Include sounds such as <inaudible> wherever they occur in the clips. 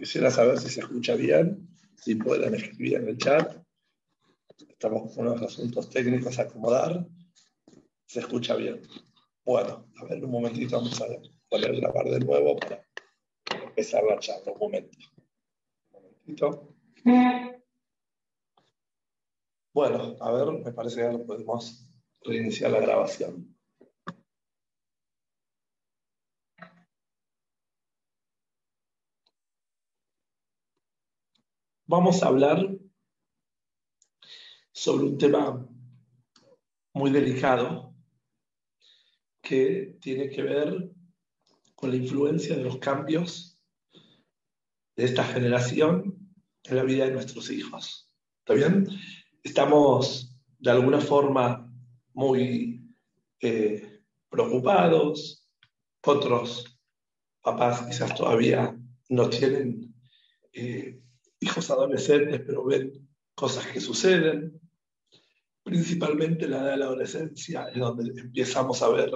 Quisiera saber si se escucha bien, si pueden escribir en el chat. Estamos con unos asuntos técnicos a acomodar. Se escucha bien. Bueno, a ver, un momentito, vamos a poner grabar de nuevo para empezar la charla. Un momento. Un momentito. Bueno, a ver, me parece que ahora podemos reiniciar la grabación. Vamos a hablar sobre un tema muy delicado que tiene que ver con la influencia de los cambios de esta generación en la vida de nuestros hijos. ¿Está bien? Estamos de alguna forma muy eh, preocupados, otros papás quizás todavía no tienen eh, hijos adolescentes, pero ven cosas que suceden. Principalmente la edad de la adolescencia es donde empezamos a ver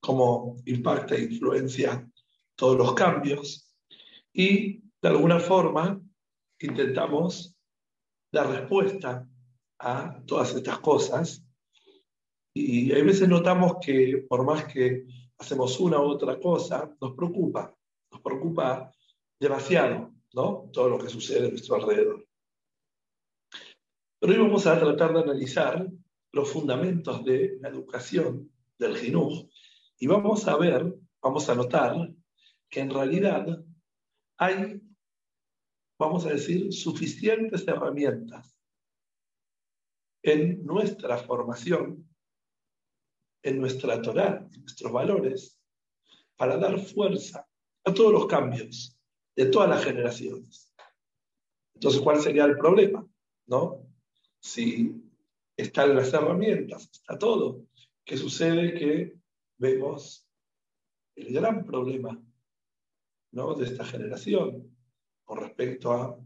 cómo impacta e influencia todos los cambios. Y de alguna forma intentamos dar respuesta a todas estas cosas. Y hay veces notamos que por más que hacemos una u otra cosa, nos preocupa, nos preocupa demasiado. Todo lo que sucede a nuestro alrededor. Pero hoy vamos a tratar de analizar los fundamentos de la educación del Jinuj y vamos a ver, vamos a notar que en realidad hay, vamos a decir, suficientes herramientas en nuestra formación, en nuestra Torah, en nuestros valores, para dar fuerza a todos los cambios de todas las generaciones. Entonces, ¿cuál sería el problema? ¿No? Si están las herramientas, está todo. ¿Qué sucede? Que vemos el gran problema ¿no? de esta generación con respecto a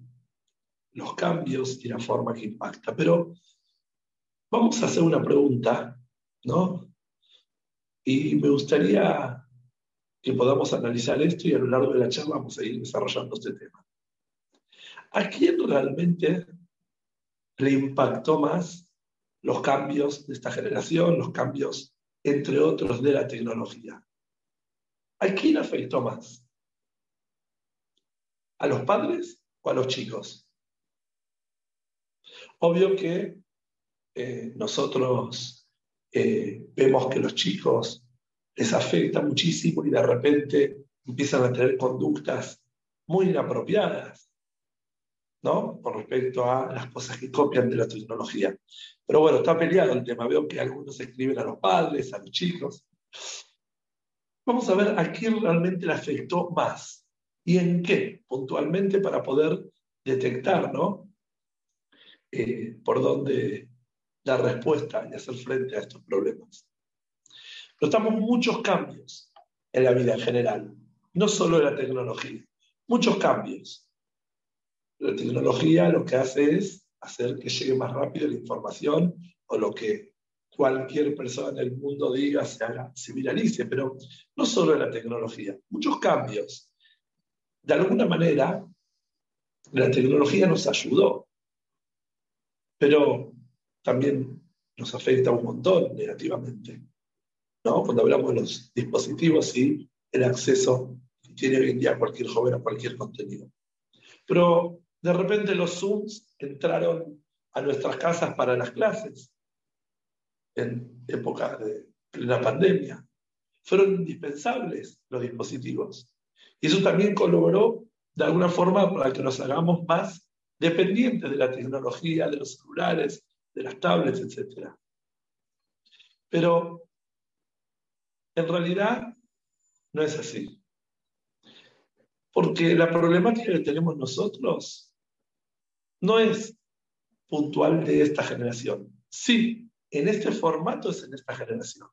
los cambios y la forma que impacta. Pero vamos a hacer una pregunta, ¿no? Y me gustaría que podamos analizar esto y a lo largo de la charla vamos a ir desarrollando este tema. ¿A quién realmente le impactó más los cambios de esta generación, los cambios, entre otros, de la tecnología? ¿A quién afectó más? ¿A los padres o a los chicos? Obvio que eh, nosotros eh, vemos que los chicos les afecta muchísimo y de repente empiezan a tener conductas muy inapropiadas, ¿no? Con respecto a las cosas que copian de la tecnología. Pero bueno, está peleado el tema. Veo que algunos escriben a los padres, a los chicos. Vamos a ver a quién realmente le afectó más y en qué, puntualmente, para poder detectar, ¿no? Eh, por dónde dar respuesta y hacer frente a estos problemas. Notamos muchos cambios en la vida en general, no solo en la tecnología, muchos cambios. La tecnología lo que hace es hacer que llegue más rápido la información o lo que cualquier persona en el mundo diga se haga, se viralice, pero no solo en la tecnología, muchos cambios. De alguna manera, la tecnología nos ayudó, pero también nos afecta un montón negativamente. Cuando hablamos de los dispositivos y el acceso que tiene hoy en día cualquier joven a cualquier contenido. Pero de repente los Zooms entraron a nuestras casas para las clases en época de plena pandemia. Fueron indispensables los dispositivos. Y eso también colaboró de alguna forma para que nos hagamos más dependientes de la tecnología, de los celulares, de las tablets, etc. Pero en realidad No es así. Porque la problemática que tenemos nosotros no es puntual de esta generación. Sí, en este formato es en esta generación.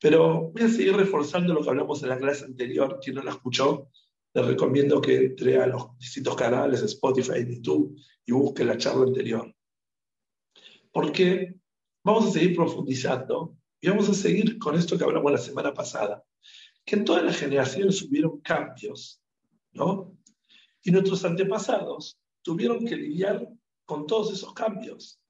Pero voy a seguir reforzando lo que hablamos en la clase anterior. Quien no la escuchó, les recomiendo que entre a los distintos canales, Spotify, YouTube, y busque la charla anterior. Porque vamos a seguir profundizando y vamos a seguir con esto que hablamos la semana pasada, que en todas las generaciones hubieron cambios, ¿no? Y nuestros antepasados tuvieron que lidiar con todos esos cambios,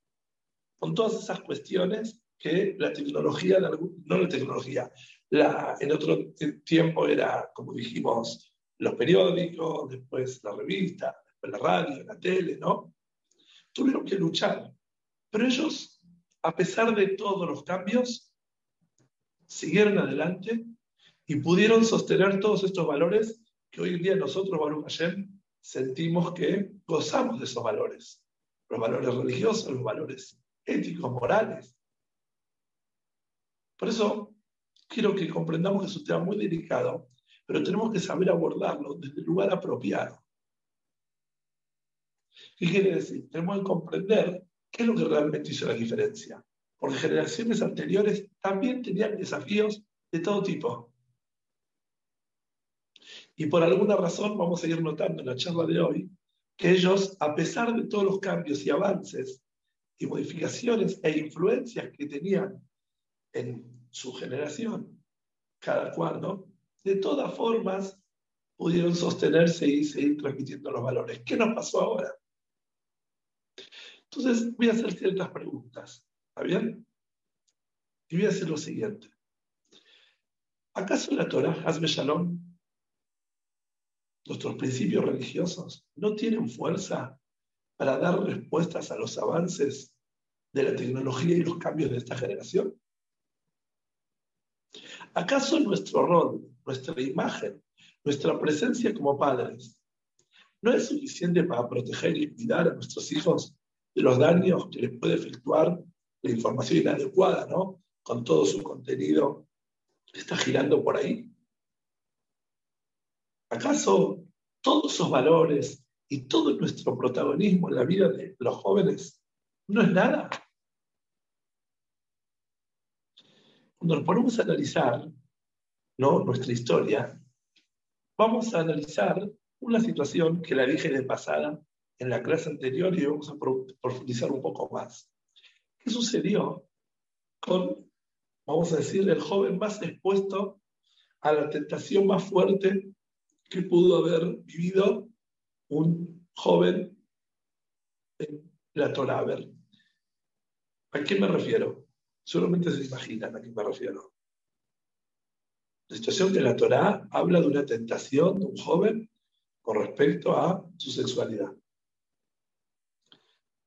con todas esas cuestiones que la tecnología, no la tecnología, la, en otro tiempo era, como dijimos, los periódicos, después la revista, después la radio, la tele, ¿no? Tuvieron que luchar. Pero ellos, a pesar de todos los cambios, siguieron adelante y pudieron sostener todos estos valores que hoy en día nosotros, Baruch Hashem, sentimos que gozamos de esos valores. Los valores religiosos, los valores éticos, morales. Por eso quiero que comprendamos que es un tema muy delicado, pero tenemos que saber abordarlo desde el lugar apropiado. ¿Qué quiere decir? Tenemos que comprender qué es lo que realmente hizo la diferencia. Porque generaciones anteriores también tenían desafíos de todo tipo. Y por alguna razón vamos a ir notando en la charla de hoy que ellos, a pesar de todos los cambios y avances y modificaciones e influencias que tenían en su generación, cada cual. De todas formas, pudieron sostenerse y seguir transmitiendo los valores. ¿Qué nos pasó ahora? Entonces, voy a hacer ciertas preguntas. ¿Está bien? Y voy a hacer lo siguiente. ¿Acaso la Torah, Hazme Shalom, nuestros principios religiosos, no tienen fuerza para dar respuestas a los avances de la tecnología y los cambios de esta generación? ¿Acaso nuestro rol, nuestra imagen, nuestra presencia como padres no es suficiente para proteger y cuidar a nuestros hijos de los daños que les puede efectuar la información inadecuada, ¿no? Con todo su contenido está girando por ahí. ¿Acaso todos esos valores y todo nuestro protagonismo en la vida de los jóvenes no es nada? Cuando nos ponemos a analizar ¿no? nuestra historia, vamos a analizar una situación que la dije de pasada en la clase anterior y vamos a profundizar un poco más. ¿Qué sucedió con, vamos a decir, el joven más expuesto a la tentación más fuerte que pudo haber vivido un joven en la Torah? A ver, ¿a qué me refiero? Solamente se imaginan a qué me refiero. La situación que la Torá habla de una tentación de un joven con respecto a su sexualidad.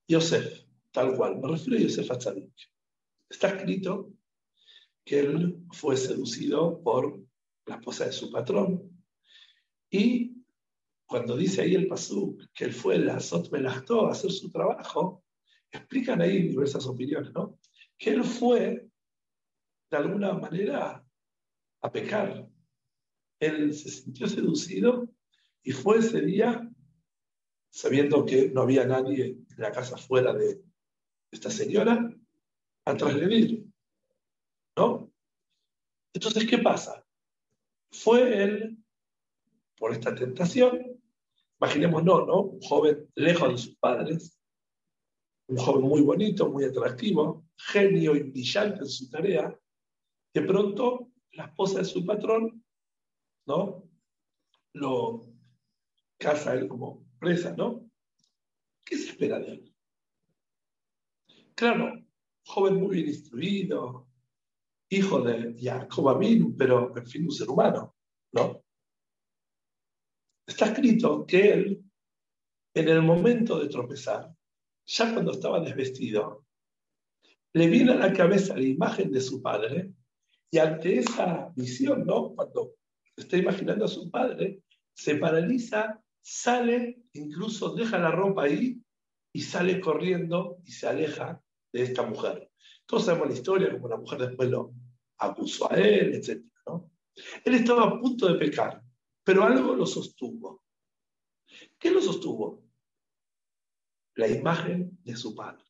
Yosef, tal cual, me refiero a Yosef Atzadik. Está escrito que él fue seducido por la esposa de su patrón. Y cuando dice ahí el Pasuk que él fue la Sot a hacer su trabajo, explican ahí diversas opiniones, ¿no? que él fue, de alguna manera, a pecar. Él se sintió seducido y fue ese día, sabiendo que no había nadie en la casa fuera de esta señora, a trasledir. ¿No? Entonces, ¿qué pasa? Fue él, por esta tentación, imaginemos, no. Un joven lejos de sus padres, un joven muy bonito, muy atractivo, genio y brillante en su tarea, de pronto la esposa de su patrón, ¿no? Lo casa él como presa, ¿no? ¿Qué se espera de él? Claro, joven muy bien instruido, hijo de Jacob Abin, pero en fin, un ser humano, ¿no? Está escrito que él, en el momento de tropezar, ya cuando estaba desvestido, le viene a la cabeza la imagen de su padre y ante esa visión, ¿no? Cuando está imaginando a su padre, se paraliza, sale, incluso deja la ropa ahí y sale corriendo y se aleja de esta mujer. Todos sabemos la historia, como la mujer después lo acusó a él, etc. ¿no? Él estaba a punto de pecar, pero algo lo sostuvo. ¿Qué lo sostuvo? La imagen de su padre,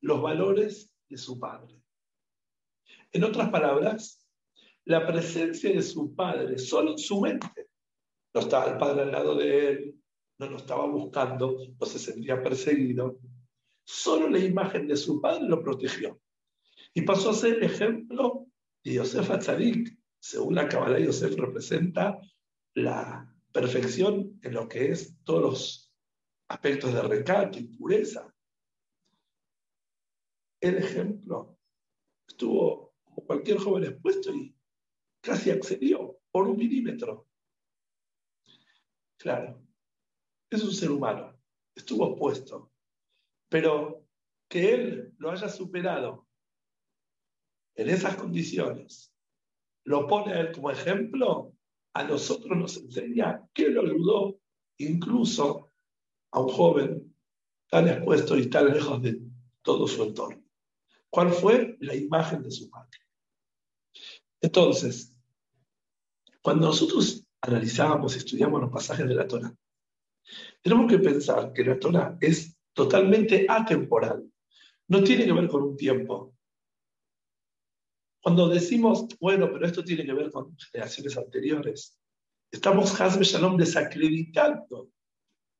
los valores de su padre. En otras palabras, la presencia de su padre solo en su mente. No estaba el padre al lado de él, no lo estaba buscando, no se sentía perseguido. Solo la imagen de su padre lo protegió. Y pasó a ser el ejemplo de Yosef Atzadik. Según la Kabbalah, Yosef representa la perfección en lo que es todos los aspectos de recato y pureza. El ejemplo estuvo como cualquier joven expuesto y casi accedió por un milímetro. Claro, es un ser humano, estuvo opuesto, pero que él lo haya superado en esas condiciones, lo pone a él como ejemplo, a nosotros nos enseña que lo ayudó incluso a un joven tan expuesto y tan lejos de todo su entorno. ¿Cuál fue la imagen de su padre? Entonces, cuando nosotros analizábamos y estudiamos los pasajes de la Torah, tenemos que pensar que la Torah es totalmente atemporal. No tiene que ver con un tiempo. Cuando decimos, bueno, pero esto tiene que ver con generaciones anteriores, estamos, Hasbe Shalom, desacreditando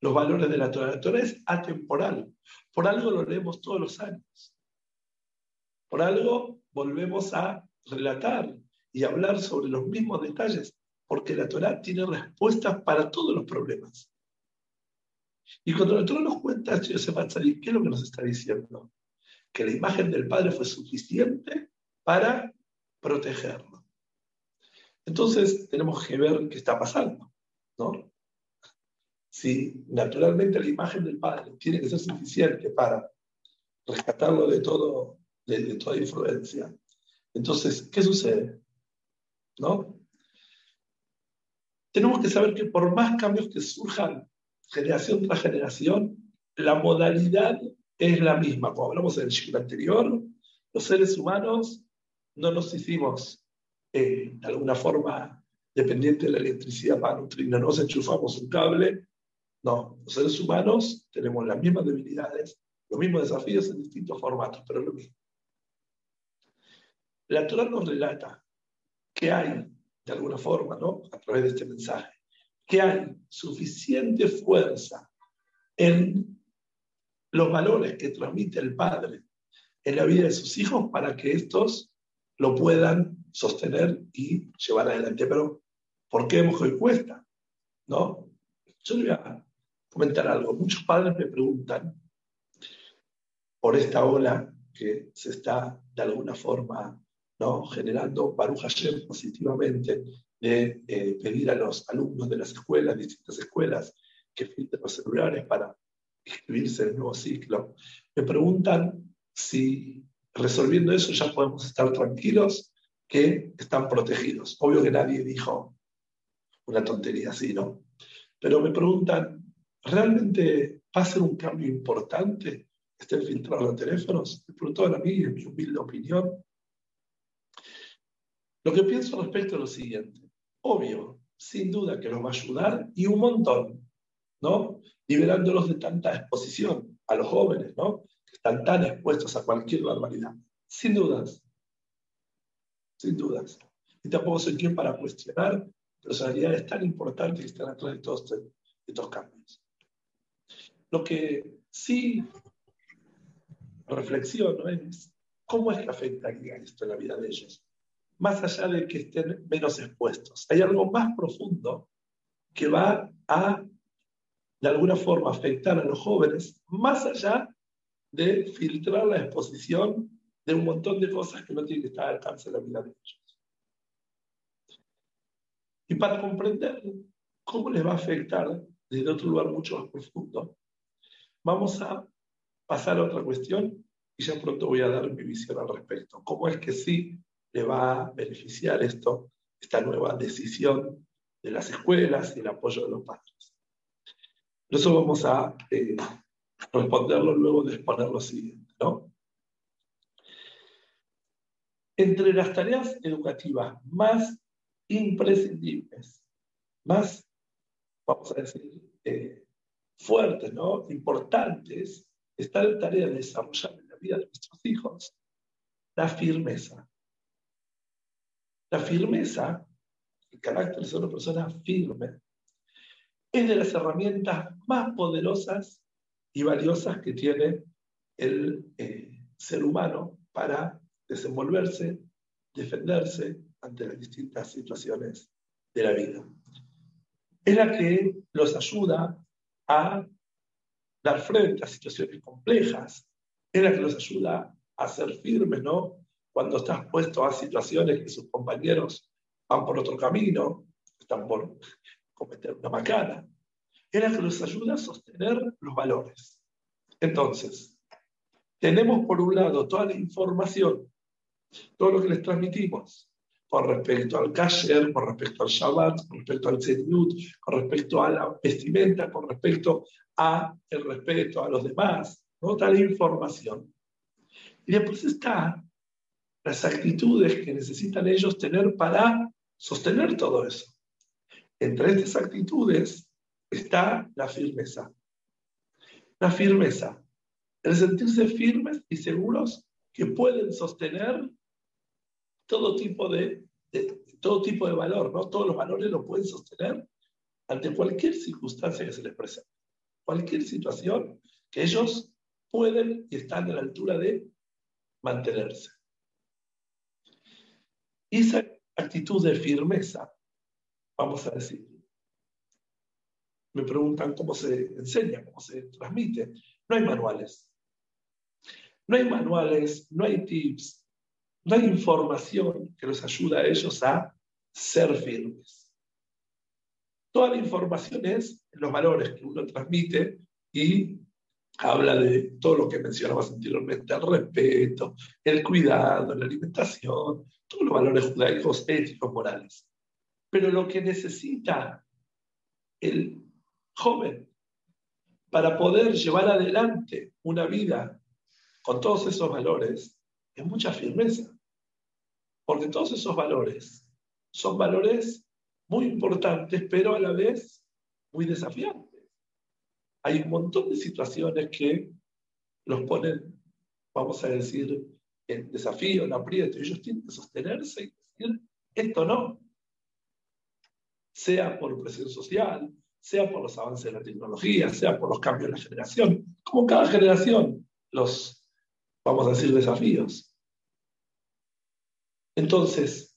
los valores de la Torah. La Torah es atemporal. Por algo lo leemos todos los años. Por algo volvemos a relatar y hablar sobre los mismos detalles, porque la Torah tiene respuestas para todos los problemas. Y cuando la Torah nos cuenta esto, Yosef ¿qué es lo que nos está diciendo? Que la imagen del Padre fue suficiente para protegerlo. Entonces tenemos que ver qué está pasando, ¿no? Si naturalmente la imagen del Padre tiene que ser suficiente para rescatarlo de, todo, de toda influencia, entonces, ¿qué sucede? ¿No? Tenemos que saber que por más cambios que surjan generación tras generación, la modalidad es la misma. Como hablamos en el ciclo anterior, los seres humanos no nos hicimos eh, de alguna forma dependientes de la electricidad para nutrirnos, no nos enchufamos un cable. No, los seres humanos tenemos las mismas debilidades, los mismos desafíos en distintos formatos, pero lo mismo. La Torah nos relata que hay, de alguna forma, ¿no? a través de este mensaje, que hay suficiente fuerza en los valores que transmite el padre en la vida de sus hijos para que estos lo puedan sostener y llevar adelante. Pero, ¿por qué hoy cuesta? ¿No? Yo le voy a comentar algo. Muchos padres me preguntan por esta ola que se está de alguna forma ¿no? generando Baruch Hashem positivamente de eh, pedir a los alumnos de las escuelas, distintas escuelas, que filtren los celulares para inscribirse en el nuevo ciclo. Me preguntan si resolviendo eso ya podemos estar tranquilos que están protegidos. Obvio que nadie dijo una tontería así, ¿no? Pero me preguntan, ¿realmente va a ser un cambio importante estén filtrados los teléfonos? Me preguntaban a mí, en mi humilde opinión. Lo que pienso respecto a lo siguiente. Obvio, sin duda que nos va a ayudar y un montón, ¿no? Liberándolos de tanta exposición a los jóvenes, ¿no? Que están tan expuestos a cualquier barbaridad. Sin dudas. Sin dudas. Y tampoco soy quien para cuestionar personalidades tan importantes que están atrás de todos estos cambios. Lo que sí reflexiono es cómo es que afectaría esto en la vida de ellos más allá de que estén menos expuestos. Hay algo más profundo que va a, de alguna forma, afectar a los jóvenes, más allá de filtrar la exposición de un montón de cosas que no tienen que estar al alcance de la vida de ellos. Y para comprender cómo les va a afectar desde otro lugar mucho más profundo, vamos a pasar a otra cuestión y ya pronto voy a dar mi visión al respecto. ¿Cómo es que sí le va a beneficiar esto, esta nueva decisión de las escuelas y el apoyo de los padres. Por eso vamos a eh, responderlo luego de exponer lo siguiente. ¿no? Entre las tareas educativas más imprescindibles, más, vamos a decir, eh, fuertes, ¿no? importantes, está la tarea de desarrollar en la vida de nuestros hijos la firmeza. La firmeza, el carácter de ser una persona firme, es de las herramientas más poderosas y valiosas que tiene el eh, ser humano para desenvolverse, defenderse ante las distintas situaciones de la vida. Es la que los ayuda a dar frente a situaciones complejas, es la que los ayuda a ser firmes, ¿no? Cuando estás puesto a situaciones que sus compañeros van por otro camino, están por cometer una macana, es la que los ayuda a sostener los valores. Entonces, tenemos por un lado toda la información, todo lo que les transmitimos con respecto al kasher, con respecto al Shabbat, con respecto al Tzednut, con respecto a la vestimenta, con respecto a el respeto a los demás, ¿no? tal información. Y después está las actitudes que necesitan ellos tener para sostener todo eso. Entre estas actitudes está la firmeza. La firmeza, el sentirse firmes y seguros que pueden sostener todo tipo de, todo tipo de valor, ¿no? Todos los valores lo pueden sostener ante cualquier circunstancia que se les presente. Cualquier situación que ellos pueden y están a la altura de mantenerse. Esa actitud de firmeza, vamos a decir, me preguntan cómo se enseña, cómo se transmite. No hay manuales. No hay manuales, no hay tips, no hay información que los ayude a ellos a ser firmes. Toda la información es los valores que uno transmite y habla de todo lo que mencionabas anteriormente, el respeto, el cuidado, la alimentación, todos los valores judaicos, éticos, morales. Pero lo que necesita el joven para poder llevar adelante una vida con todos esos valores es mucha firmeza. Porque todos esos valores son valores muy importantes, pero a la vez muy desafiantes. Hay un montón de situaciones que los ponen, vamos a decir, en desafío, en aprieto. Ellos tienen que sostenerse y decir, esto no. Sea por presión social, sea por los avances de la tecnología, sea por los cambios de la generación. Como cada generación, los, vamos a decir, desafíos. Entonces,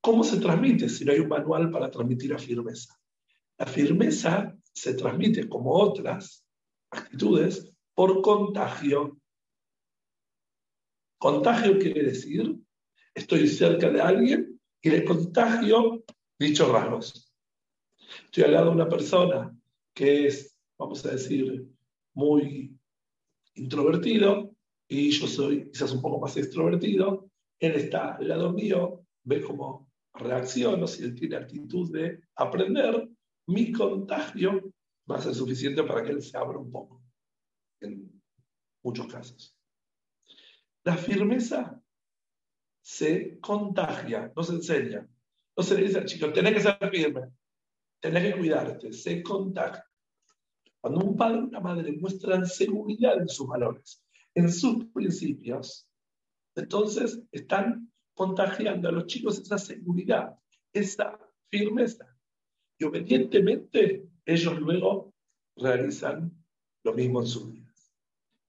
¿cómo se transmite si no hay un manual para transmitir la firmeza? La firmeza se transmite, como otras actitudes, por contagio. Contagio quiere decir, estoy cerca de alguien y le contagio dichos rasgos. Estoy al lado de una persona que es, vamos a decir, muy introvertido y yo soy quizás un poco más extrovertido él está al lado mío, ve cómo reacciono, si él tiene actitud de aprender, mi contagio va a ser suficiente para que él se abra un poco, en muchos casos. La firmeza se contagia, no se enseña. No se le dice al chico, tenés que ser firme, tenés que cuidarte, se contagia. Cuando un padre o una madre muestran seguridad en sus valores, en sus principios, entonces están contagiando a los chicos esa seguridad, esa firmeza. Y obedientemente ellos luego realizan lo mismo en sus vidas.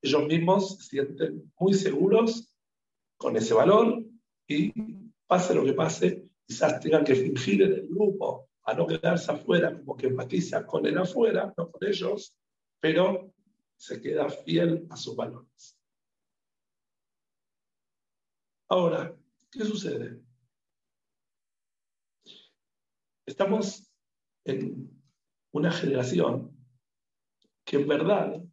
Ellos mismos se sienten muy seguros con ese valor y pase lo que pase, quizás tengan que fingir en el grupo a no quedarse afuera, como que empatiza con el afuera, no con ellos, pero se queda fiel a sus valores. Ahora, ¿qué sucede? Estamos en una generación que en verdad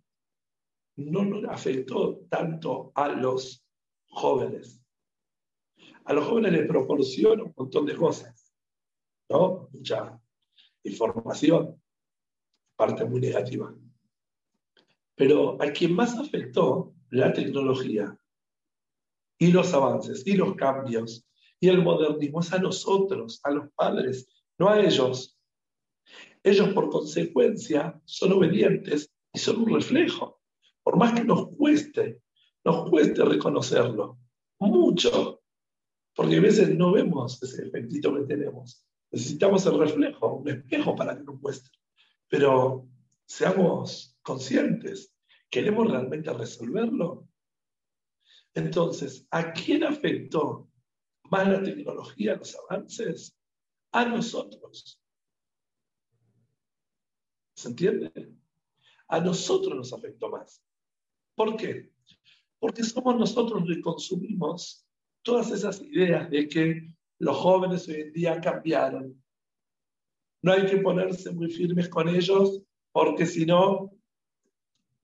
no nos afectó tanto a los jóvenes. A los jóvenes les proporciona un montón de cosas, ¿no? Mucha información, parte muy negativa. Pero a quien más afectó la tecnología y los avances y los cambios y el modernismo es a nosotros, a los padres, no a ellos. Ellos por consecuencia son obedientes y son un reflejo. Por más que nos cueste, nos cueste reconocerlo, mucho, porque a veces no vemos ese efectito que tenemos. Necesitamos el reflejo, un espejo para que nos cueste. Pero seamos conscientes, ¿queremos realmente resolverlo? Entonces, ¿a quién afectó más la tecnología, los avances? A nosotros. ¿Se entiende? A nosotros nos afectó más. ¿Por qué? Porque somos nosotros los que consumimos todas esas ideas de que los jóvenes hoy en día cambiaron. No hay que ponerse muy firmes con ellos porque si no,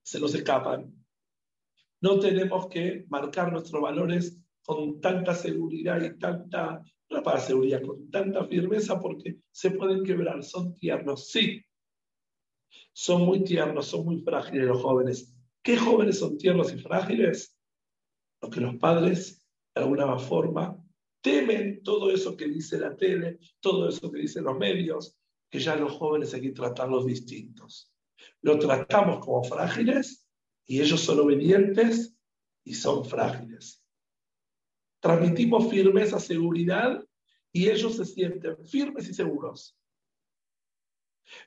se nos escapan. No tenemos que marcar nuestros valores con tanta seguridad y tanta, no para seguridad, con tanta firmeza porque se pueden quebrar, son tiernos, sí. Son muy tiernos, son muy frágiles los jóvenes. ¿Qué jóvenes son tiernos y frágiles? Los que los padres, de alguna forma, temen todo eso que dice la tele, todo eso que dicen los medios, que ya los jóvenes hay que tratarlos distintos. Lo tratamos como frágiles y ellos son obedientes y son frágiles. Transmitimos firmeza, seguridad y ellos se sienten firmes y seguros.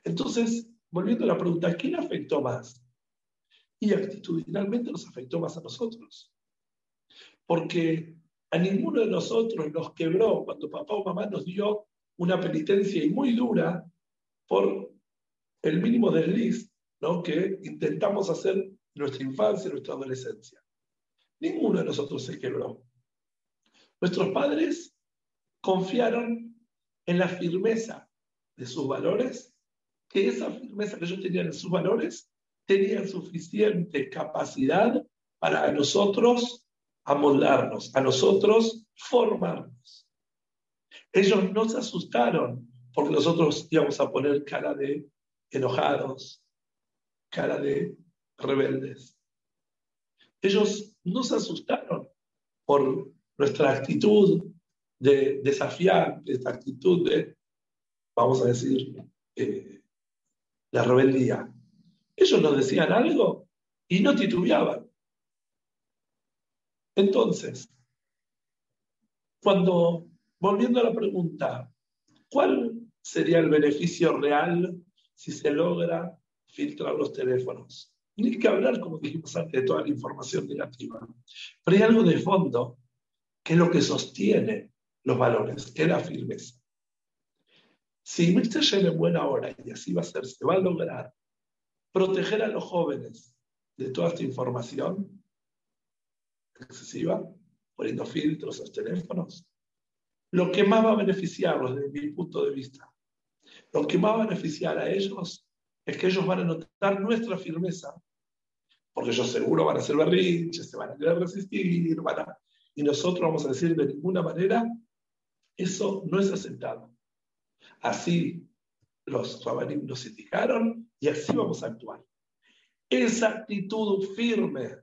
Entonces, volviendo a la pregunta, ¿quién afectó más? Y actitudinalmente nos afectó más a nosotros. Porque a ninguno de nosotros nos quebró cuando papá o mamá nos dio una penitencia y muy dura por el mínimo desliz ¿no? que intentamos hacer en nuestra infancia, en nuestra adolescencia. Ninguno de nosotros se quebró. Nuestros padres confiaron en la firmeza de sus valores, que esa firmeza que ellos tenían en sus valores tenía suficiente capacidad para nosotros amoldarnos, a nosotros formarnos. Ellos no se asustaron porque nosotros íbamos a poner cara de enojados, cara de rebeldes. Ellos no se asustaron por nuestra actitud de desafiar, esta actitud de, vamos a decir, eh, la rebeldía. Ellos nos decían algo y no titubeaban. Entonces, cuando, volviendo a la pregunta, ¿cuál sería el beneficio real si se logra filtrar los teléfonos? Ni que hablar, como dijimos antes, de toda la información negativa. Pero hay algo de fondo que es lo que sostiene los valores, que es la firmeza. Si Mr. llena en buena hora, y así va a ser, se va a lograr proteger a los jóvenes de toda esta información excesiva, poniendo filtros a los teléfonos, lo que más va a beneficiarlos desde mi punto de vista, lo que más va a beneficiar a ellos es que ellos van a notar nuestra firmeza, porque ellos seguro van a ser berrinches, se van a querer resistir, van a y nosotros vamos a decir de ninguna manera, eso no es aceptado. Así los rabanim nos indicaron y así vamos a actuar. Esa actitud firme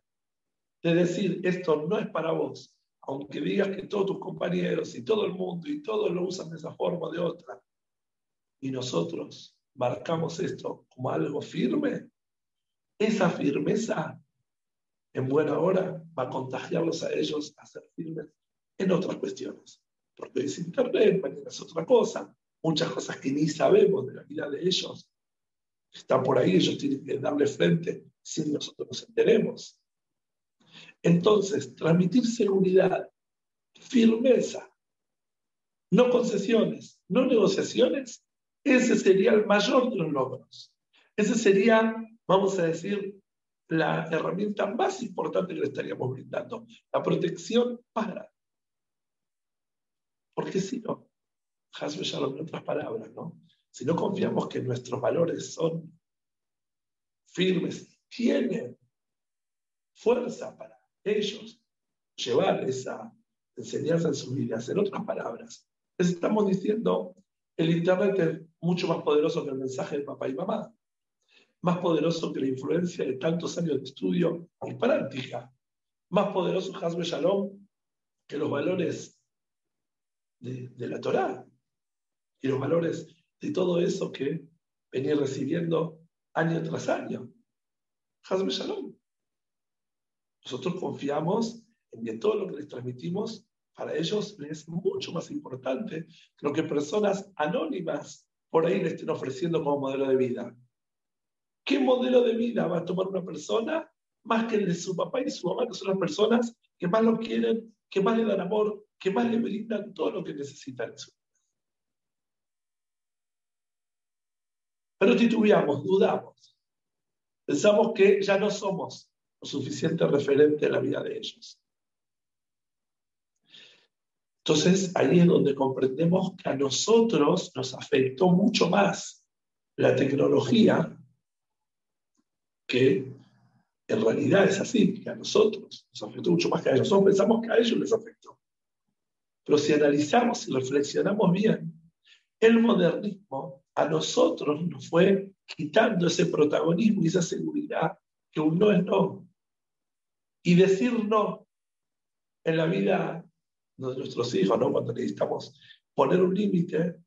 de decir esto no es para vos, aunque digas que todos tus compañeros y todo el mundo y todos lo usan de esa forma o de otra, y nosotros marcamos esto como algo firme, esa firmeza en buena hora va a contagiarlos a ellos a ser firmes en otras cuestiones. Porque es Internet, mañana es otra cosa, muchas cosas que ni sabemos de la vida de ellos están por ahí, ellos tienen que darle frente si nosotros nos enteremos. Entonces, transmitir seguridad, firmeza, no concesiones, no negociaciones, ese sería el mayor de los logros. Ese sería, vamos a decir, la herramienta más importante que le estaríamos brindando, la protección para. Porque si no, Hasbe Shalom en otras palabras, ¿no? Si no confiamos que nuestros valores son firmes, tienen fuerza para ellos llevar esa enseñanza en sus vidas. En otras palabras, les estamos diciendo, el Internet es mucho más poderoso que el mensaje de papá y mamá más poderoso que la influencia de tantos años de estudio y práctica, más poderoso Hasbe Shalom que los valores de, la Torá y los valores de todo eso que venía recibiendo año tras año. Hazme Shalom. Nosotros confiamos en que todo lo que les transmitimos para ellos es mucho más importante que lo que personas anónimas por ahí le estén ofreciendo como modelo de vida. ¿Qué modelo de vida va a tomar una persona más que el de su papá y su mamá, que son las personas que más lo quieren, que más le dan amor, que más le brindan todo lo que necesitan en su Pero titubeamos, dudamos. Pensamos que ya no somos lo suficiente referente en la vida de ellos. Entonces, ahí es donde comprendemos que a nosotros nos afectó mucho más la tecnología, que en realidad es así, que a nosotros nos afectó mucho más que a ellos. Nosotros pensamos que a ellos les afectó. Pero si analizamos y reflexionamos bien, el modernismo a nosotros nos fue quitando ese protagonismo y esa seguridad que un no es no. Y decir no en la vida de nuestros hijos, ¿no? cuando necesitamos poner un límite,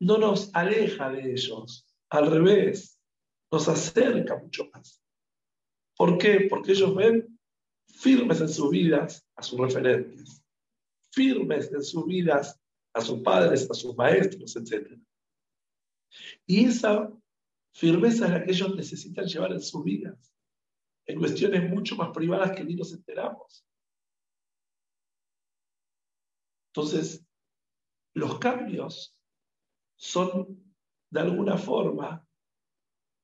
no nos aleja de ellos, al revés, nos acerca mucho más. ¿Por qué? Porque ellos ven firmes en sus vidas a sus referentes, firmes en sus vidas a sus padres, a sus maestros, etc. Y esa firmeza es la que ellos necesitan llevar en sus vidas, en cuestiones mucho más privadas que ni nos enteramos. Entonces, los cambios son, de alguna forma,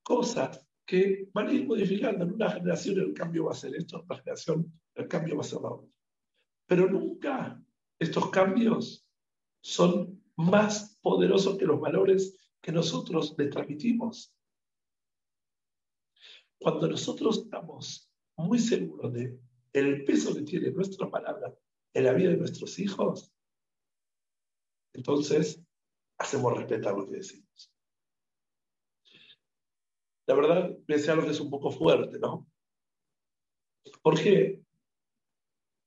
cosas que van a ir modificando. En una generación el cambio va a ser esto, en otra generación el cambio va a ser la otra. Pero nunca estos cambios son más poderosos que los valores que nosotros le transmitimos. Cuando nosotros estamos muy seguros de el peso que tiene nuestra palabra en la vida de nuestros hijos, entonces hacemos respetar lo que decimos. La verdad, pensé algo que es un poco fuerte, ¿no? Porque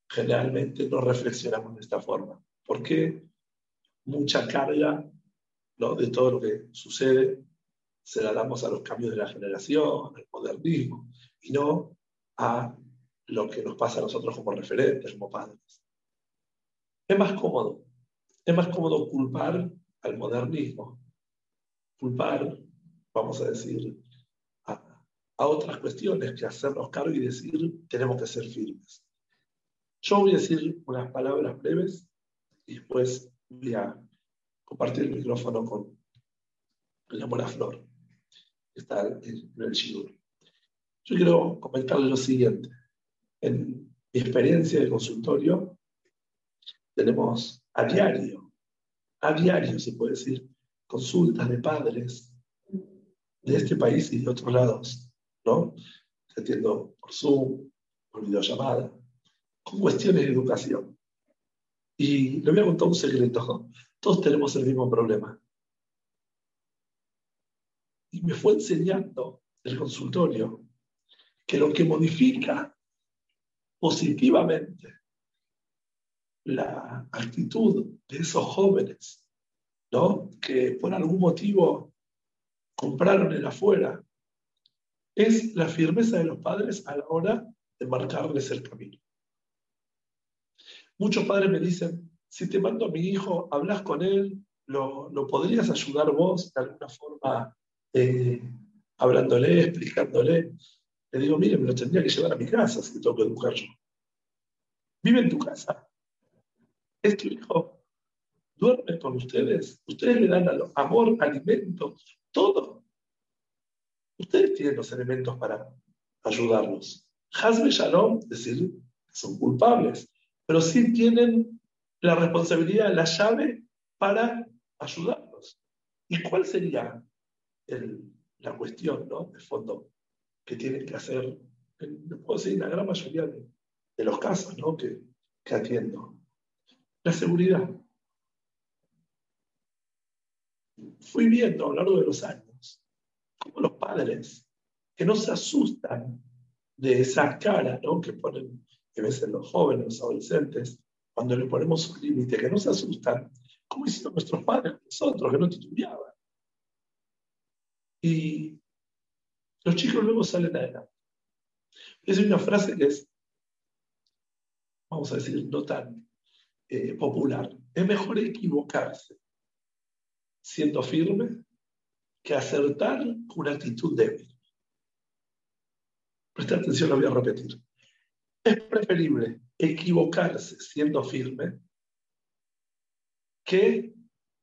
generalmente no reflexionamos de esta forma. Porque mucha carga ¿no? de todo lo que sucede se la damos a los cambios de la generación, al modernismo, y no a lo que nos pasa a nosotros como referentes, como padres. Es más cómodo es más cómodo culpar al modernismo, culpar, vamos a decir, a, otras cuestiones que hacernos cargo y decir, tenemos que ser firmes. Yo voy a decir unas palabras breves y después voy a compartir el micrófono con la buena flor, que está en, el Shidur. Yo quiero comentarle lo siguiente. En mi experiencia de consultorio, tenemos a diario, a diario se puede decir, consultas de padres de este país y de otros lados, ¿no? Entiendo por Zoom, por videollamada, con cuestiones de educación. Y le voy a contar un secreto. Todos tenemos el mismo problema. Y me fue enseñando el consultorio que lo que modifica positivamente la actitud de esos jóvenes, ¿no? Que por algún motivo compraron el afuera, es la firmeza de los padres a la hora de marcarles el camino. Muchos padres me dicen, si te mando a mi hijo, hablas con él, lo, podrías ayudar vos de alguna forma, eh, hablándole, explicándole. Le digo, mire, me lo tendría que llevar a mi casa si tengo que educar yo. Vive en tu casa, es tu hijo, duerme con ustedes, ustedes le dan amor, alimento, todo. Ustedes tienen los elementos para ayudarlos. Hazme Shalom, decir, son culpables, pero sí tienen la responsabilidad, la llave para ayudarlos. ¿Y cuál sería la cuestión, ¿no? de fondo, que tienen que hacer, puedo decir, la gran mayoría de, los casos ¿no? que, que atiendo? La seguridad. Fui viendo a lo largo de los años como los padres que no se asustan de esa cara ¿no? que ponen a veces los jóvenes, los adolescentes, cuando le ponemos un límite, que no se asustan, como hicieron nuestros padres, nosotros, que no titubeaban. Y los chicos luego salen adelante. Es una frase que es, vamos a decir, no tan eh, popular. Es mejor equivocarse siendo firme que acertar con una actitud débil. Presta atención, lo voy a repetir. Es preferible equivocarse siendo firme que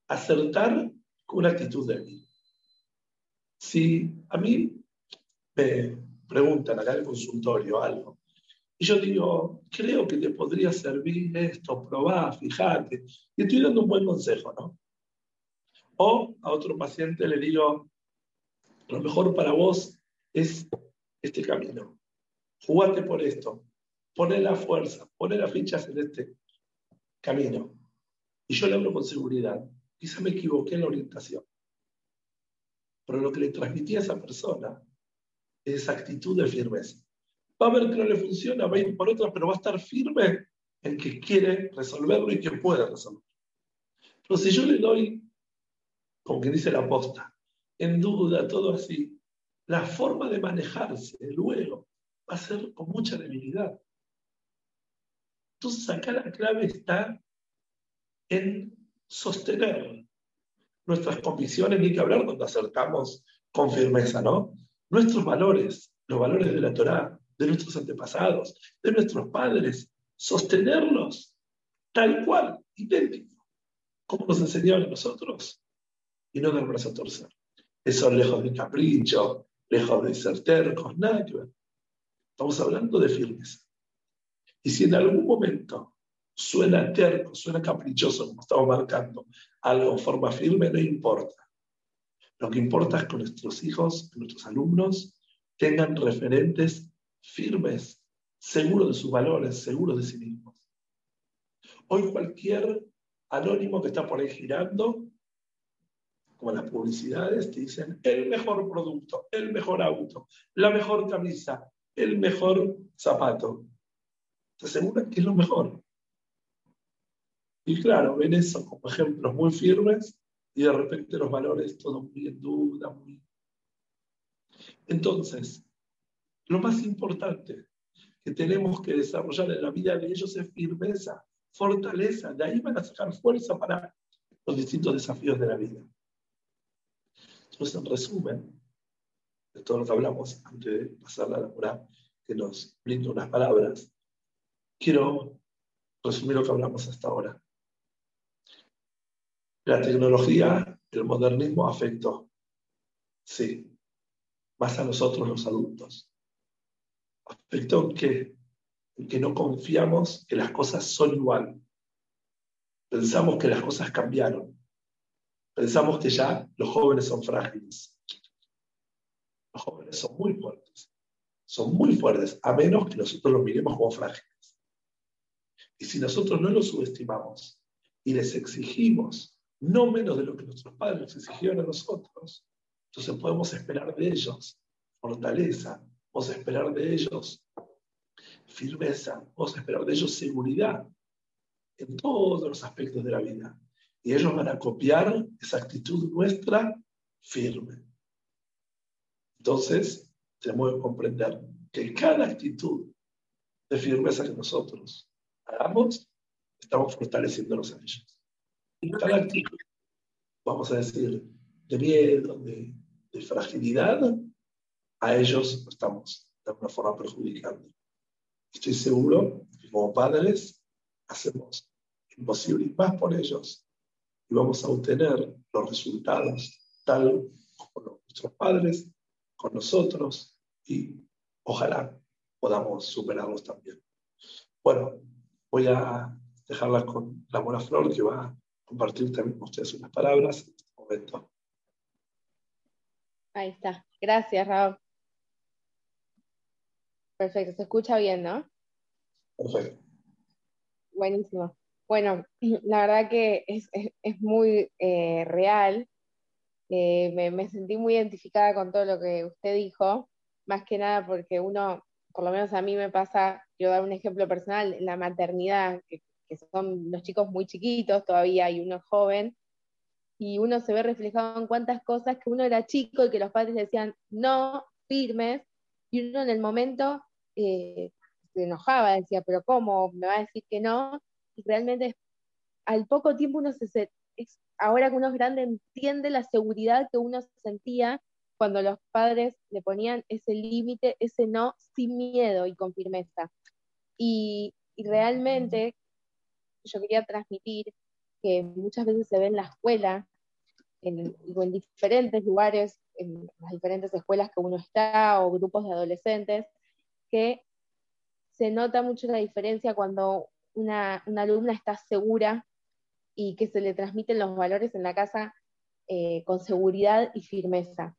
acertar con una actitud débil. Si a mí me preguntan acá en el consultorio algo, y yo digo, creo que te podría servir esto, probar, fijarte, y estoy dando un buen consejo, ¿no? O a otro paciente le digo, lo mejor para vos es este camino. Jugate por esto. Poné la fuerza, poné las fichas en este camino. Y yo le hablo con seguridad. Quizá me equivoqué en la orientación. Pero lo que le transmití a esa persona es esa actitud de firmeza. Va a ver que no le funciona, va a ir por otra, pero va a estar firme en que quiere resolverlo y que puede resolverlo. Pero si yo le doy, como dice la posta, en duda, todo así, la forma de manejarse luego va a ser con mucha debilidad. Entonces acá la clave está en sostener nuestras convicciones, ni que hablar cuando acertamos con firmeza, ¿no? Nuestros valores, los valores de la Torá, de nuestros antepasados, de nuestros padres, sostenerlos tal cual, idéntico, como nos enseñaron a nosotros, y no dar brazo a torcer. Eso lejos de capricho, lejos de ser tercos, nada que ver. Estamos hablando de firmeza. Y si en algún momento suena terco, suena caprichoso, como estamos marcando, algo en forma firme, no importa. Lo que importa es que nuestros hijos, nuestros alumnos, tengan referentes firmes, seguros de sus valores, seguros de sí mismos. Hoy cualquier anónimo que está por ahí girando, como las publicidades, te dicen el mejor producto, el mejor auto, la mejor camisa, el mejor zapato. Te aseguran que es lo mejor. Y claro, ven eso como ejemplos muy firmes y de repente los valores todo muy en duda, muy... Entonces, lo más importante que tenemos que desarrollar en la vida de ellos es firmeza, fortaleza. De ahí van a sacar fuerza para los distintos desafíos de la vida. Entonces, en resumen, de todo lo que hablamos antes de pasar la labor que nos brinda unas palabras, quiero resumir lo que hablamos hasta ahora. La tecnología, el modernismo afectó, sí, más a nosotros los adultos. Afectó en que, en que no confiamos que las cosas son igual. Pensamos que las cosas cambiaron. Pensamos que ya los jóvenes son frágiles. Los jóvenes son muy fuertes. Son muy fuertes, a menos que nosotros los miremos como frágiles. Y si nosotros no los subestimamos y les exigimos no menos de lo que nuestros padres exigieron a nosotros. Entonces podemos esperar de ellos fortaleza, podemos esperar de ellos firmeza, podemos esperar de ellos seguridad en todos los aspectos de la vida. Y ellos van a copiar esa actitud nuestra firme. Entonces, tenemos que comprender que cada actitud de firmeza que nosotros hagamos, estamos fortaleciéndonos a ellos cada actitud, vamos a decir, de miedo, de, fragilidad, a ellos estamos de alguna forma perjudicando. Estoy seguro que como padres hacemos imposible y más por ellos y vamos a obtener los resultados tal como nuestros padres, con nosotros y ojalá podamos superarlos también. Bueno, voy a dejarla con la buena flor que va compartir también con ustedes unas palabras en este momento. Ahí está. Gracias, Raúl. Perfecto, se escucha bien, ¿no? Perfecto. Buenísimo. Bueno, <clears throat> la verdad que es, muy eh, real. Eh, me, me, sentí muy identificada con todo lo que usted dijo, más que nada porque uno, por lo menos a mí me pasa, yo dar un ejemplo personal, la maternidad, que que son los chicos muy chiquitos todavía y uno joven, y uno se ve reflejado en cuántas cosas que uno era chico y que los padres decían no, firmes, y uno en el momento eh, se enojaba, decía, pero ¿cómo? ¿Me va a decir que no? Y realmente al poco tiempo uno se, ahora que uno es grande entiende la seguridad que uno sentía cuando los padres le ponían ese límite, ese no, sin miedo y con firmeza. Y, realmente yo quería transmitir que muchas veces se ve en la escuela, en, en diferentes lugares, en las diferentes escuelas que uno está o grupos de adolescentes, que se nota mucho la diferencia cuando una, alumna está segura y que se le transmiten los valores en la casa eh, con seguridad y firmeza.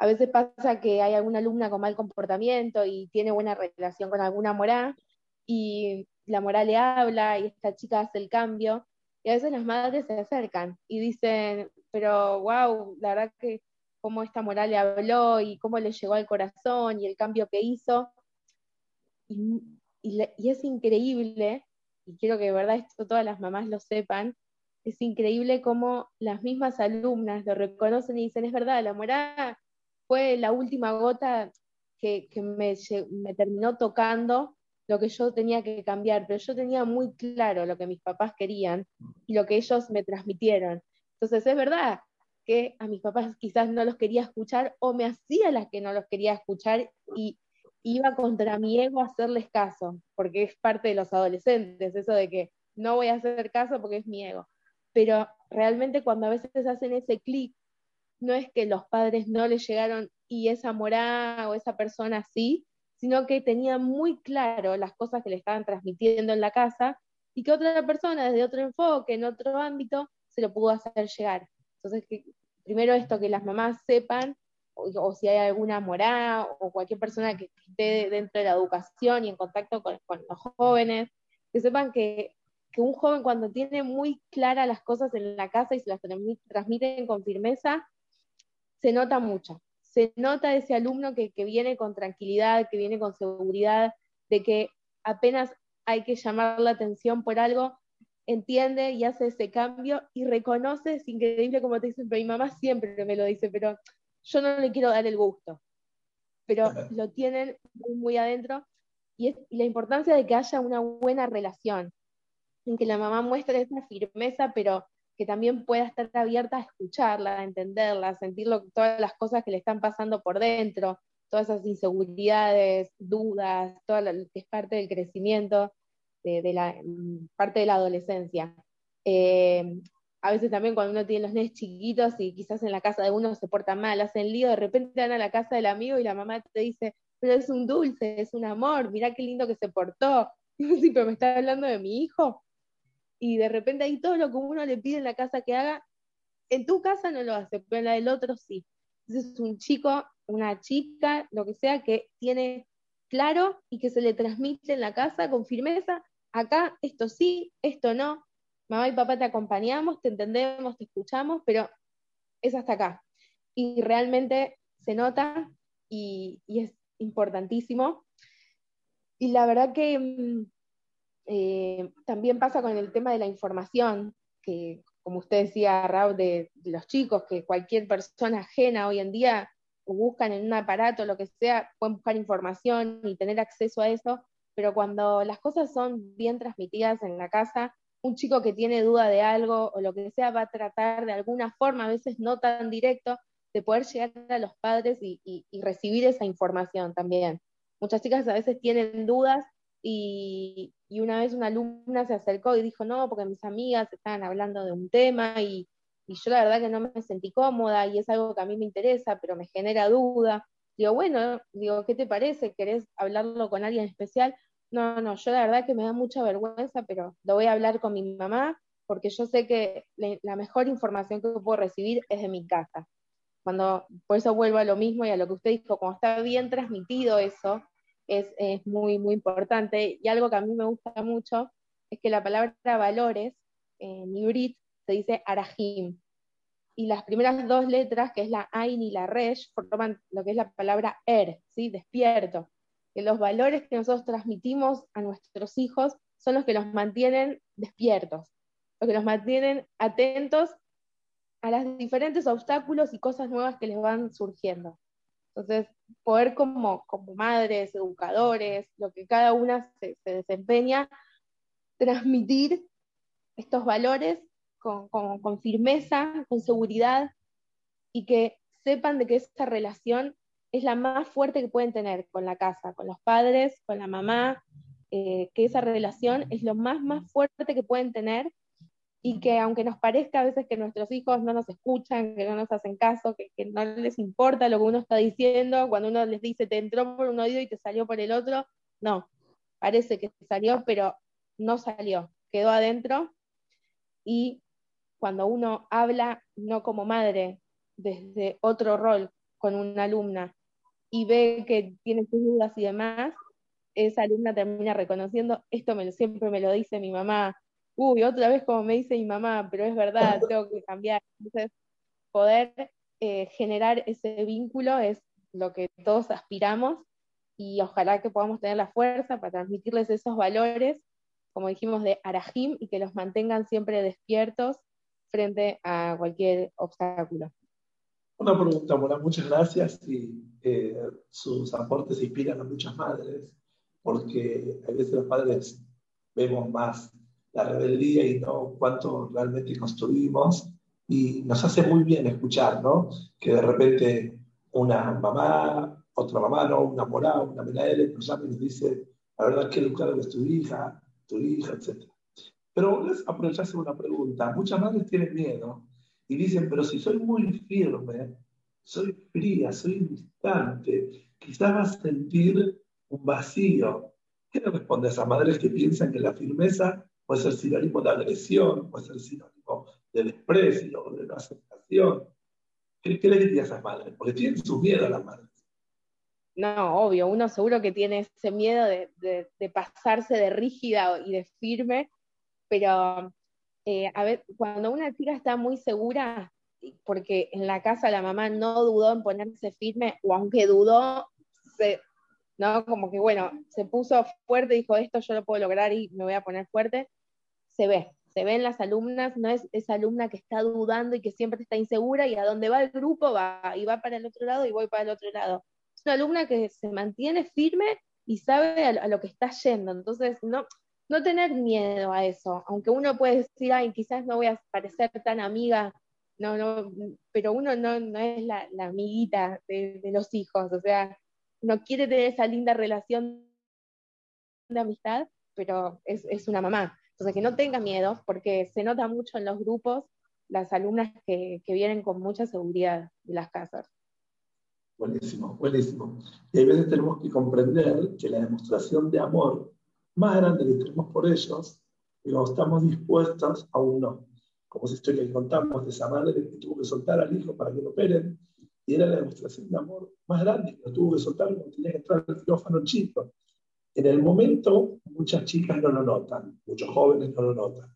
A veces pasa que hay alguna alumna con mal comportamiento y tiene buena relación con alguna morá y la morá le habla y esta chica hace el cambio y a veces las madres se acercan y dicen, pero wow, la verdad que cómo esta morá le habló y cómo le llegó al corazón y el cambio que hizo. Y, es increíble, y quiero que de verdad esto todas las mamás lo sepan, es increíble cómo las mismas alumnas lo reconocen y dicen, es verdad, la morá fue la última gota que, me, terminó tocando lo que yo tenía que cambiar, pero yo tenía muy claro lo que mis papás querían y lo que ellos me transmitieron. Entonces es verdad que a mis papás quizás no los quería escuchar o me hacía las que no los quería escuchar y iba contra mi ego a hacerles caso, porque es parte de los adolescentes, eso de que no voy a hacer caso porque es mi ego. Pero realmente cuando a veces hacen ese clic no es que los padres no le llegaron y esa morada o esa persona sí, sino que tenía muy claro las cosas que le estaban transmitiendo en la casa y que otra persona desde otro enfoque, en otro ámbito, se lo pudo hacer llegar. Entonces, que, primero esto, que las mamás sepan, o, si hay alguna morada o cualquier persona que, esté dentro de la educación y en contacto con, los jóvenes, que sepan que, que, un joven cuando tiene muy claras las cosas en la casa y se las transmiten con firmeza, se nota mucho. Se nota ese alumno que, viene con tranquilidad, que viene con seguridad, de que apenas hay que llamar la atención por algo, entiende y hace ese cambio y reconoce, es increíble como te dicen, pero mi mamá siempre me lo dice, pero yo no le quiero dar el gusto, pero lo tienen muy, adentro y, es, y la importancia de que haya una buena relación, en que la mamá muestre esa firmeza, pero que también pueda estar abierta a escucharla, a entenderla, a sentir todas las cosas que le están pasando por dentro, todas esas inseguridades, dudas, todo lo que es parte del crecimiento, de, la mm, parte de la adolescencia. Eh, a veces también cuando uno tiene los nenes chiquitos y quizás en la casa de uno se porta mal, hacen lío, de repente van a la casa del amigo y la mamá te dice, pero es un dulce, es un amor, mirá qué lindo que se portó. <laughs> pero me está hablando de mi hijo y de repente ahí todo lo que uno le pide en la casa que haga, en tu casa no lo hace, pero en la del otro sí. Entonces es un chico, una chica, lo que sea, que tiene claro y que se le transmite en la casa con firmeza, acá esto sí, esto no, mamá y papá te acompañamos, te entendemos, te escuchamos, pero es hasta acá. Y realmente se nota y, es importantísimo. Y la verdad que mm, eh, también pasa con el tema de la información, que como usted decía, Raúl, de, los chicos, que cualquier persona ajena hoy en día buscan en un aparato, lo que sea, pueden buscar información y tener acceso a eso, pero cuando las cosas son bien transmitidas en la casa, un chico que tiene duda de algo o lo que sea va a tratar de alguna forma, a veces no tan directo, de poder llegar a los padres y recibir esa información también. Muchas chicas a veces tienen dudas y, una vez una alumna se acercó y dijo, no, porque mis amigas estaban hablando de un tema y, yo la verdad que no me sentí cómoda y es algo que a mí me interesa, pero me genera duda. Digo, bueno, digo, ¿qué te parece? ¿Querés hablarlo con alguien especial? No, no, yo la verdad que me da mucha vergüenza, pero lo voy a hablar con mi mamá porque yo sé que la mejor información que puedo recibir es de mi casa. Cuando, por eso vuelvo a lo mismo y a lo que usted dijo, cuando está bien transmitido eso, es, muy, muy importante. Y algo que a mí me gusta mucho es que la palabra valores en Ibrit se dice arahim. Y las primeras dos letras, que es la Ain y la Resh, forman lo que es la palabra Er, ¿sí? despierto. Que los valores que nosotros transmitimos a nuestros hijos son los que los mantienen despiertos, los que los mantienen atentos a los diferentes obstáculos y cosas nuevas que les van surgiendo. Entonces, poder como, como madres, educadores, lo que cada una se, desempeña, transmitir estos valores con, firmeza, con seguridad, y que sepan de que esta relación es la más fuerte que pueden tener con la casa, con los padres, con la mamá, eh, que esa relación es lo más, más fuerte que pueden tener y que aunque nos parezca a veces que nuestros hijos no nos escuchan, que no nos hacen caso, que, no les importa lo que uno está diciendo, cuando uno les dice te entró por un oído y te salió por el otro, no, parece que salió, pero no salió, quedó adentro. Y cuando uno habla no como madre, desde otro rol con una alumna y ve que tiene sus dudas y demás, esa alumna termina reconociendo, esto me, siempre me lo dice mi mamá, uy, otra vez como me dice mi mamá, pero es verdad, <laughs> tengo que cambiar. Entonces, poder eh, generar ese vínculo es lo que todos aspiramos y ojalá que podamos tener la fuerza para transmitirles esos valores, como dijimos, de Arahim y que los mantengan siempre despiertos frente a cualquier obstáculo. Una pregunta, Mora, muchas gracias y eh, sus aportes inspiran a muchas madres porque a veces los padres vemos más la rebeldía y no cuánto realmente construimos. Y nos hace muy bien escuchar, ¿no? Que de repente una mamá, otra mamá, ¿no? Una morada, una menadera, nos llama y nos dice, la verdad que educar es tu hija, tu hija, etc. Pero les aprovecharse una pregunta. Muchas madres tienen miedo y dicen, pero si soy muy firme, soy fría, soy distante, quizás vas a sentir un vacío. ¿Qué le responde a esas madres que piensan que la firmeza puede ser sinónimo de agresión, puede ser sinónimo de desprecio, de no aceptación. ¿Qué, le diría a esas madres? Porque tienen su miedo a las madres. No, obvio, uno seguro que tiene ese miedo de, pasarse de rígida y de firme, pero eh, a ver, cuando una chica está muy segura, porque en la casa la mamá no dudó en ponerse firme, o aunque dudó, ¿no? Como que bueno, se puso fuerte, dijo esto yo lo puedo lograr y me voy a poner fuerte, se ve, se ven las alumnas, no es esa alumna que está dudando y que siempre está insegura y a dónde va el grupo va y va para el otro lado y voy para el otro lado. Es una alumna que se mantiene firme y sabe a, lo que está yendo. Entonces, no, no tener miedo a eso, aunque uno puede decir, ay, quizás no voy a parecer tan amiga, no, no, pero uno no, no es la, amiguita de, de, los hijos, o sea, no quiere tener esa linda relación de amistad, pero es, es una mamá. Entonces, que no tenga miedo, porque se nota mucho en los grupos las alumnas que, que vienen con mucha seguridad de las casas. Buenísimo, buenísimo. Y a veces tenemos que comprender que la demostración de amor más grande que tenemos por ellos, no estamos dispuestos, aún no. Como esa historia que contamos de esa madre que tuvo que soltar al hijo para que lo operen, y era la demostración de amor más grande, que lo tuvo que soltar cuando tenía que entrar al quirófano chico. En el momento, muchas chicas no lo notan, muchos jóvenes no lo notan.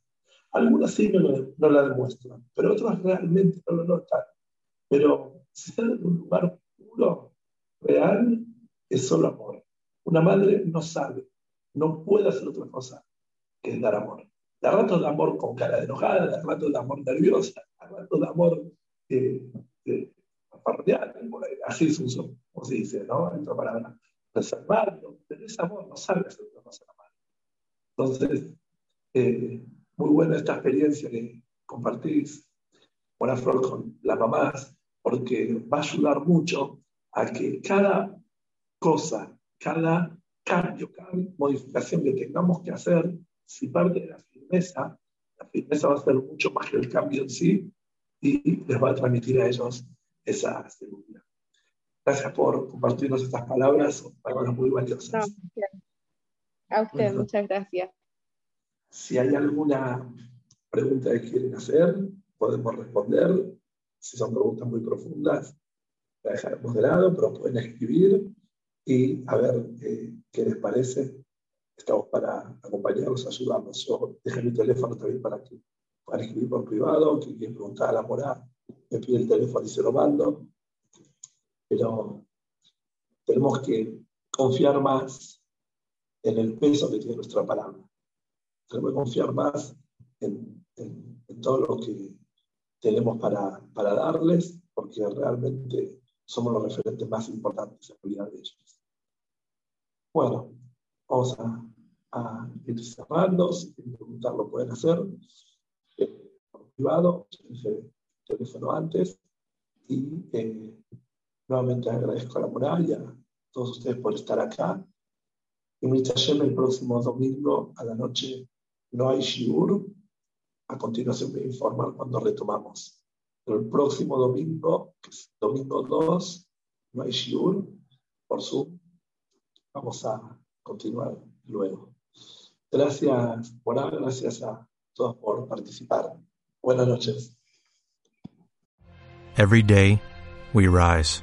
Algunas sí no, lo, la demuestran, pero otros realmente no lo notan. Pero ser en un lugar puro, real, es solo amor. Una madre no sabe, no puede hacer otra cosa que dar amor. Da ratos de amor con cara de enojada, da ratos de amor nerviosa, da ratos de amor eh, eh, así es un como se dice, ¿no? En otra palabra reservarlo, pero ese amor no sabe hacer otra cosa Entonces, eh, muy buena esta experiencia que compartís, buena flor con las mamás, porque va a ayudar mucho a que cada cosa, cada cambio, cada modificación que tengamos que hacer, si parte de la firmeza, la firmeza va a ser mucho más que el cambio en sí y les va a transmitir a ellos esa seguridad. Gracias por compartirnos estas palabras, palabras muy valiosas. a usted, muchas gracias. Si hay alguna pregunta que quieren hacer, podemos responder. Si son preguntas muy profundas, la dejaremos de lado, pero pueden escribir y a ver eh, qué les parece. Estamos para acompañarlos, ayudarlos. Yo dejé mi teléfono también para que puedan escribir por privado, que quieren preguntar a la morada, me pide el teléfono y se lo mando pero tenemos que confiar más en el peso que tiene nuestra palabra. tenemos que confiar más en, todo lo que tenemos para, para, darles, porque realmente somos los referentes más importantes en la vida de ellos. Bueno, vamos a, a ir cerrando, si quieren preguntar lo pueden hacer, eh, privado, el teléfono antes, y eh, nuevamente agradezco a la muralla, a todos ustedes por estar acá. Y Hashem, el próximo domingo a la noche no hay shiur. A continuación me informar cuando retomamos. Pero el próximo domingo, domingo 2, no hay shiur por Zoom. Vamos a continuar luego. Gracias por gracias a todos por participar. Buenas noches. Every day, we rise,